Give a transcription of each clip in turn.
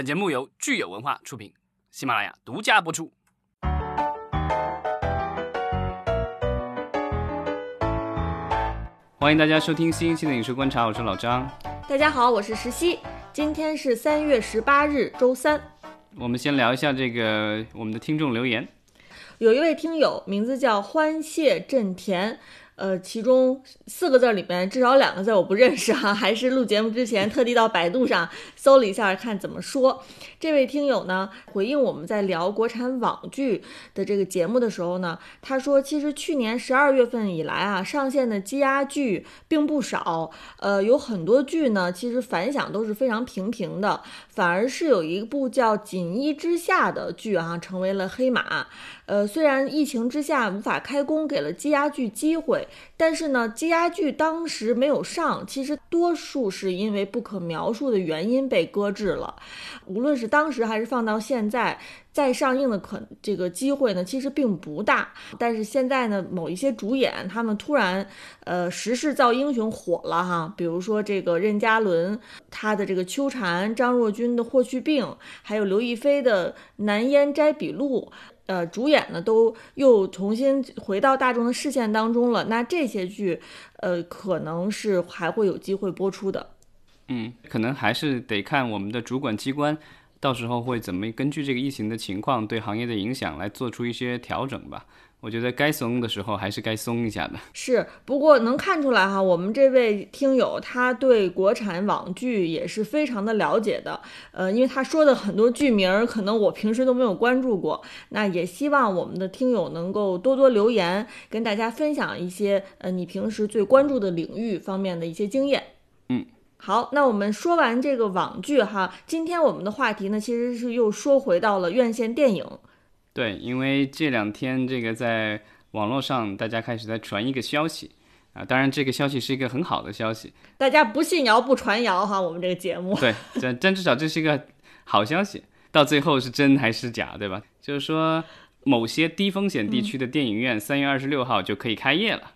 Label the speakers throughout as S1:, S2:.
S1: 本节目由聚友文化出品，喜马拉雅独家播出。欢迎大家收听新一期的影视观察，我是老张。
S2: 大家好，我是石溪。今天是三月十八日，周三。
S1: 我们先聊一下这个我们的听众留言。
S2: 有一位听友名字叫欢谢正田。呃，其中四个字里面至少两个字我不认识哈，还是录节目之前特地到百度上搜了一下，看怎么说。这位听友呢回应我们在聊国产网剧的这个节目的时候呢，他说其实去年十二月份以来啊，上线的积压剧并不少，呃，有很多剧呢其实反响都是非常平平的，反而是有一部叫《锦衣之下》的剧啊成为了黑马。呃，虽然疫情之下无法开工，给了积压剧机会，但是呢，积压剧当时没有上，其实多数是因为不可描述的原因被搁置了。无论是当时还是放到现在，再上映的可这个机会呢，其实并不大。但是现在呢，某一些主演他们突然，呃，时势造英雄火了哈，比如说这个任嘉伦他的这个秋蝉，张若昀的霍去病，还有刘亦菲的南烟摘笔录。呃，主演呢都又重新回到大众的视线当中了。那这些剧，呃，可能是还会有机会播出的。
S1: 嗯，可能还是得看我们的主管机关到时候会怎么根据这个疫情的情况对行业的影响来做出一些调整吧。我觉得该松的时候还是该松一下的。
S2: 是，不过能看出来哈，我们这位听友他对国产网剧也是非常的了解的。呃，因为他说的很多剧名，可能我平时都没有关注过。那也希望我们的听友能够多多留言，跟大家分享一些呃你平时最关注的领域方面的一些经验。
S1: 嗯，
S2: 好，那我们说完这个网剧哈，今天我们的话题呢，其实是又说回到了院线电影。
S1: 对，因为这两天这个在网络上大家开始在传一个消息啊，当然这个消息是一个很好的消息，
S2: 大家不信谣不传谣哈，我们这个节目。
S1: 对，但但至少这是一个好消息，到最后是真还是假，对吧？就是说某些低风险地区的电影院三月二十六号就可以开业了，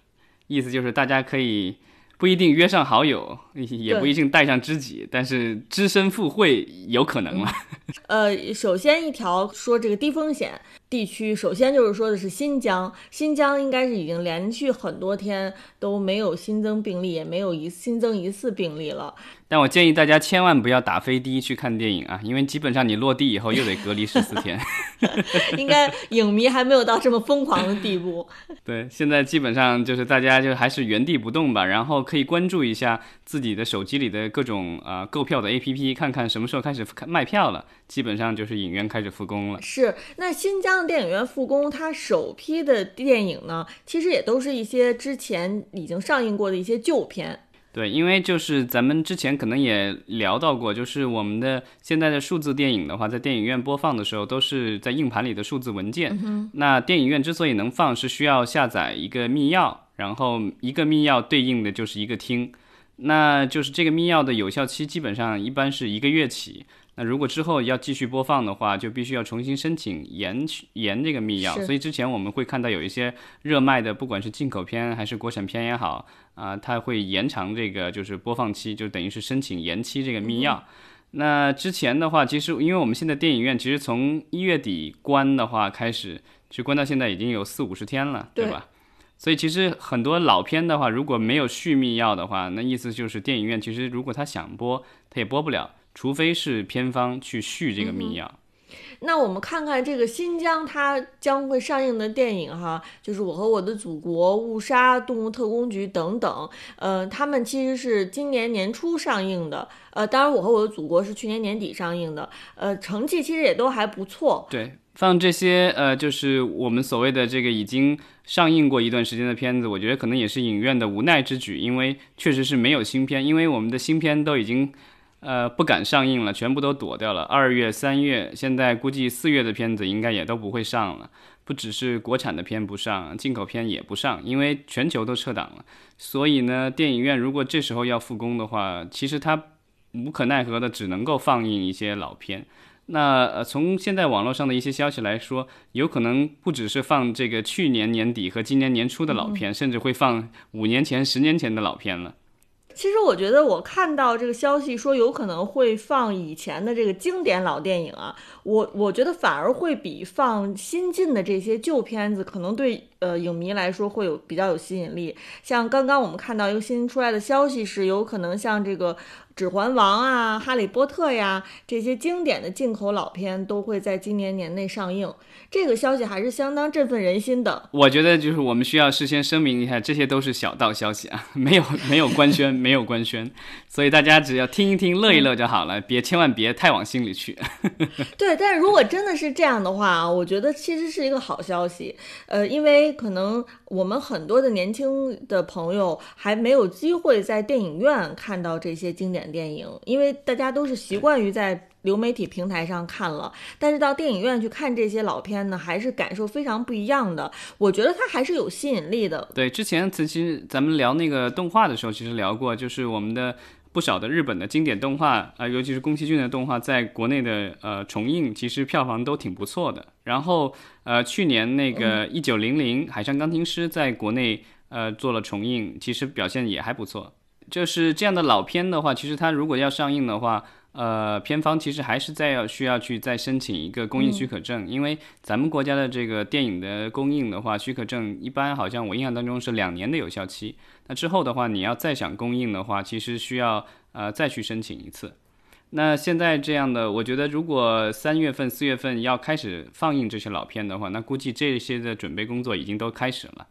S1: 意思就是大家可以。不一定约上好友，也不一定带上知己，但是只身赴会有可能了。
S2: 呃，首先一条说这个低风险地区，首先就是说的是新疆，新疆应该是已经连续很多天都没有新增病例，也没有一新增一次病例了。
S1: 但我建议大家千万不要打飞的去看电影啊，因为基本上你落地以后又得隔离十四天。
S2: 应该影迷还没有到这么疯狂的地步。
S1: 对，现在基本上就是大家就还是原地不动吧，然后可以关注一下自己的手机里的各种啊购票的 APP，看看什么时候开始卖票了。基本上就是影院开始复工了。
S2: 是，那新疆的电影院复工，它首批的电影呢，其实也都是一些之前已经上映过的一些旧片。
S1: 对，因为就是咱们之前可能也聊到过，就是我们的现在的数字电影的话，在电影院播放的时候都是在硬盘里的数字文件。那电影院之所以能放，是需要下载一个密钥，然后一个密钥对应的就是一个厅，那就是这个密钥的有效期基本上一般是一个月起。那如果之后要继续播放的话，就必须要重新申请延延这个密钥。所以之前我们会看到有一些热卖的，不管是进口片还是国产片也好，啊，它会延长这个就是播放期，就等于是申请延期这个密钥。那之前的话，其实因为我们现在电影院其实从一月底关的话开始，就关到现在已经有四五十天了，对吧？所以其实很多老片的话，如果没有续密钥的话，那意思就是电影院其实如果他想播，他也播不了。除非是片方去续这个密钥，
S2: 那我们看看这个新疆它将会上映的电影哈，就是《我和我的祖国》《误杀》《动物特工局》等等，呃，他们其实是今年年初上映的，呃，当然《我和我的祖国》是去年年底上映的，呃，成绩其实也都还不错。
S1: 对，放这些呃，就是我们所谓的这个已经上映过一段时间的片子，我觉得可能也是影院的无奈之举，因为确实是没有新片，因为我们的新片都已经。呃，不敢上映了，全部都躲掉了。二月、三月，现在估计四月的片子应该也都不会上了。不只是国产的片不上，进口片也不上，因为全球都撤档了。所以呢，电影院如果这时候要复工的话，其实它无可奈何的只能够放映一些老片。那呃，从现在网络上的一些消息来说，有可能不只是放这个去年年底和今年年初的老片，甚至会放五年前、十年前的老片了。
S2: 其实我觉得我看到这个消息说有可能会放以前的这个经典老电影啊，我我觉得反而会比放新进的这些旧片子可能对呃影迷来说会有比较有吸引力。像刚刚我们看到一个新出来的消息是，有可能像这个。《指环王》啊，《哈利波特》呀，这些经典的进口老片都会在今年年内上映。这个消息还是相当振奋人心的。
S1: 我觉得就是我们需要事先声明一下，这些都是小道消息啊，没有没有官宣，没有官宣，所以大家只要听一听，乐一乐就好了，别千万别太往心里去。
S2: 对，但是如果真的是这样的话，我觉得其实是一个好消息。呃，因为可能我们很多的年轻的朋友还没有机会在电影院看到这些经典。电影，因为大家都是习惯于在流媒体平台上看了，但是到电影院去看这些老片呢，还是感受非常不一样的。我觉得它还是有吸引力的。
S1: 对，之前其实咱们聊那个动画的时候，其实聊过，就是我们的不少的日本的经典动画啊，尤其是宫崎骏的动画，在国内的呃重映，其实票房都挺不错的。然后呃，去年那个一九零零《海上钢琴师》在国内呃做了重映，其实表现也还不错。就是这样的老片的话，其实它如果要上映的话，呃，片方其实还是在要需要去再申请一个公映许可证，因为咱们国家的这个电影的公映的话，许可证一般好像我印象当中是两年的有效期。那之后的话，你要再想公映的话，其实需要呃再去申请一次。那现在这样的，我觉得如果三月份、四月份要开始放映这些老片的话，那估计这些的准备工作已经都开始了。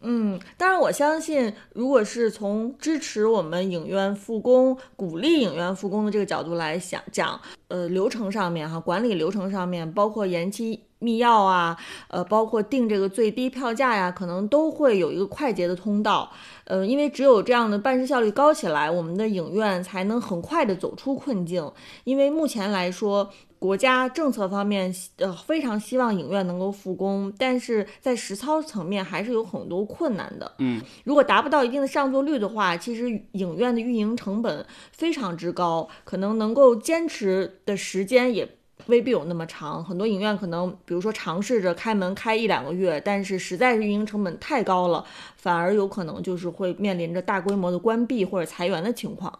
S2: 嗯，当然，我相信，如果是从支持我们影院复工、鼓励影院复工的这个角度来想讲，呃，流程上面哈，管理流程上面，包括延期密钥啊，呃，包括定这个最低票价呀，可能都会有一个快捷的通道。呃，因为只有这样的办事效率高起来，我们的影院才能很快的走出困境。因为目前来说，国家政策方面，呃，非常希望影院能够复工，但是在实操层面还是有很多困难的。
S1: 嗯，
S2: 如果达不到一定的上座率的话，其实影院的运营成本非常之高，可能能够坚持的时间也未必有那么长。很多影院可能，比如说尝试着开门开一两个月，但是实在是运营成本太高了，反而有可能就是会面临着大规模的关闭或者裁员的情况。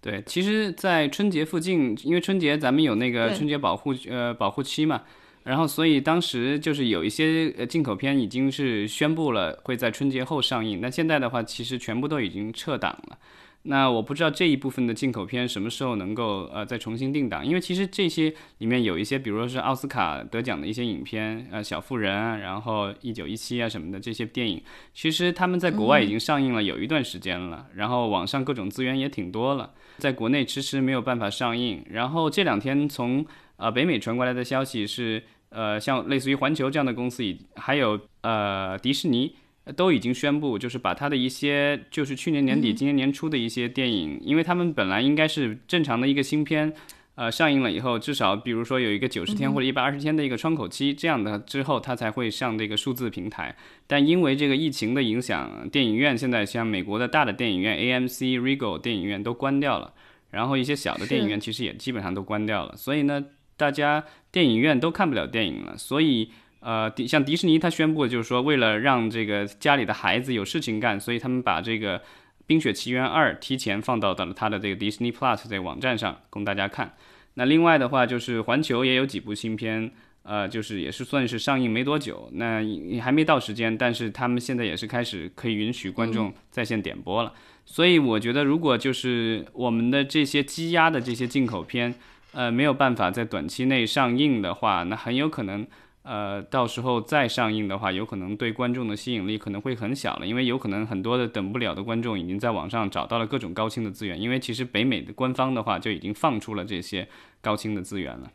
S1: 对，其实，在春节附近，因为春节咱们有那个春节保护呃保护期嘛，然后所以当时就是有一些呃进口片已经是宣布了会在春节后上映，那现在的话，其实全部都已经撤档了。那我不知道这一部分的进口片什么时候能够呃再重新定档，因为其实这些里面有一些，比如说是奥斯卡得奖的一些影片，呃，小妇人，然后一九一七啊什么的这些电影，其实他们在国外已经上映了有一段时间了，然后网上各种资源也挺多了，在国内迟迟没有办法上映。然后这两天从呃北美传过来的消息是，呃，像类似于环球这样的公司，以还有呃迪士尼。都已经宣布，就是把他的一些，就是去年年底、今年年初的一些电影，因为他们本来应该是正常的一个新片，呃，上映了以后，至少比如说有一个九十天或者一百二十天的一个窗口期，这样的之后，它才会上这个数字平台。但因为这个疫情的影响，电影院现在像美国的大的电影院 AMC、Regal 电影院都关掉了，然后一些小的电影院其实也基本上都关掉了，所以呢，大家电影院都看不了电影了，所以。呃，迪像迪士尼，他宣布就是说，为了让这个家里的孩子有事情干，所以他们把这个《冰雪奇缘二》提前放到到了他的这个 Disney Plus 这个网站上供大家看。那另外的话，就是环球也有几部新片，呃，就是也是算是上映没多久，那还没到时间，但是他们现在也是开始可以允许观众在线点播了。所以我觉得，如果就是我们的这些积压的这些进口片，呃，没有办法在短期内上映的话，那很有可能。呃，到时候再上映的话，有可能对观众的吸引力可能会很小了，因为有可能很多的等不了的观众已经在网上找到了各种高清的资源，因为其实北美的官方的话就已经放出了这些高清的资源了。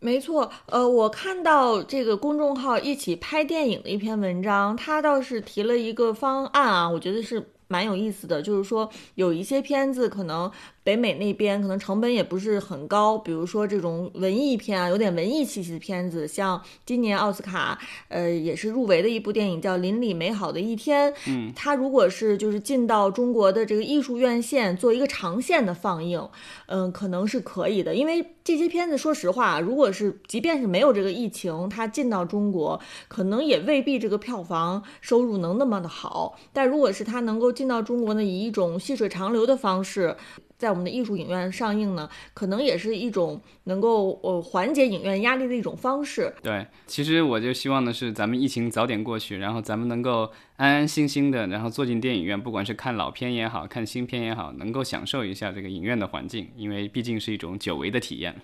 S2: 没错，呃，我看到这个公众号一起拍电影的一篇文章，他倒是提了一个方案啊，我觉得是蛮有意思的，就是说有一些片子可能。北美那边可能成本也不是很高，比如说这种文艺片啊，有点文艺气息的片子，像今年奥斯卡呃也是入围的一部电影叫《邻里美好的一天》。
S1: 嗯，
S2: 它如果是就是进到中国的这个艺术院线做一个长线的放映，嗯，可能是可以的。因为这些片子说实话，如果是即便是没有这个疫情，它进到中国，可能也未必这个票房收入能那么的好。但如果是它能够进。进到中国呢，以一种细水长流的方式。在我们的艺术影院上映呢，可能也是一种能够呃缓解影院压力的一种方式。
S1: 对，其实我就希望的是，咱们疫情早点过去，然后咱们能够安安心心的，然后坐进电影院，不管是看老片也好看新片也好，能够享受一下这个影院的环境，因为毕竟是一种久违的体验。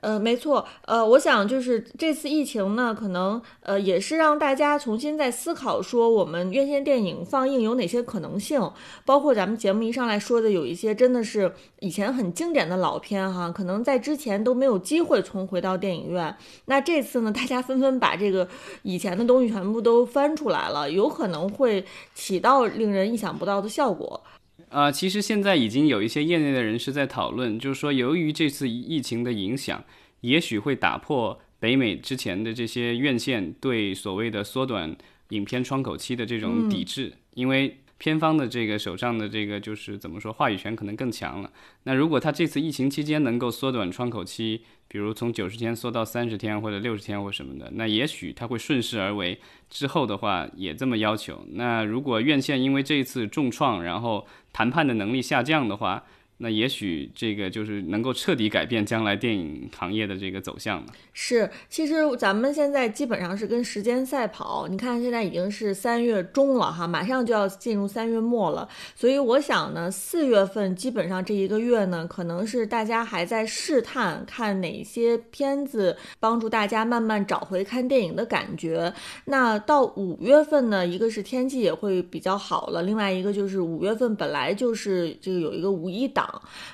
S2: 呃，没错，呃，我想就是这次疫情呢，可能呃也是让大家重新在思考说，我们院线电影放映有哪些可能性，包括咱们节目一上来说的，有一些真的是以前很经典的老片哈，可能在之前都没有机会重回到电影院。那这次呢，大家纷纷把这个以前的东西全部都翻出来了，有可能会起到令人意想不到的效果。
S1: 呃，其实现在已经有一些业内的人士在讨论，就是说，由于这次疫情的影响，也许会打破北美之前的这些院线对所谓的缩短影片窗口期的这种抵制，因为。偏方的这个手上的这个就是怎么说，话语权可能更强了。那如果他这次疫情期间能够缩短窗口期，比如从九十天缩到三十天或者六十天或什么的，那也许他会顺势而为，之后的话也这么要求。那如果院线因为这一次重创，然后谈判的能力下降的话，那也许这个就是能够彻底改变将来电影行业的这个走向
S2: 是，其实咱们现在基本上是跟时间赛跑。你看，现在已经是三月中了哈，马上就要进入三月末了。所以我想呢，四月份基本上这一个月呢，可能是大家还在试探，看哪些片子帮助大家慢慢找回看电影的感觉。那到五月份呢，一个是天气也会比较好了，另外一个就是五月份本来就是这个有一个五一档。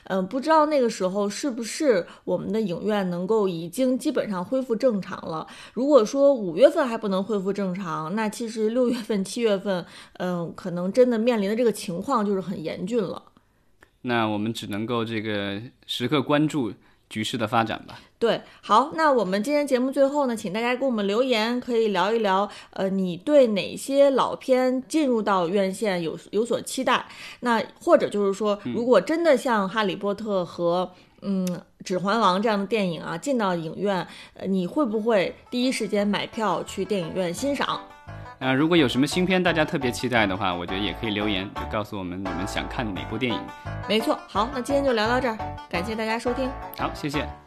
S2: 嗯，不知道那个时候是不是我们的影院能够已经基本上恢复正常了。如果说五月份还不能恢复正常，那其实六月份、七月份，嗯，可能真的面临的这个情况就是很严峻了。
S1: 那我们只能够这个时刻关注。局势的发展吧。
S2: 对，好，那我们今天节目最后呢，请大家给我们留言，可以聊一聊，呃，你对哪些老片进入到院线有有所期待？那或者就是说，如果真的像《哈利波特》和嗯《指环王》这样的电影啊，进到影院，呃，你会不会第一时间买票去电影院欣赏？
S1: 那如果有什么新片大家特别期待的话，我觉得也可以留言，就告诉我们你们想看哪部电影。
S2: 没错，好，那今天就聊到这儿，感谢大家收听。
S1: 好，谢谢。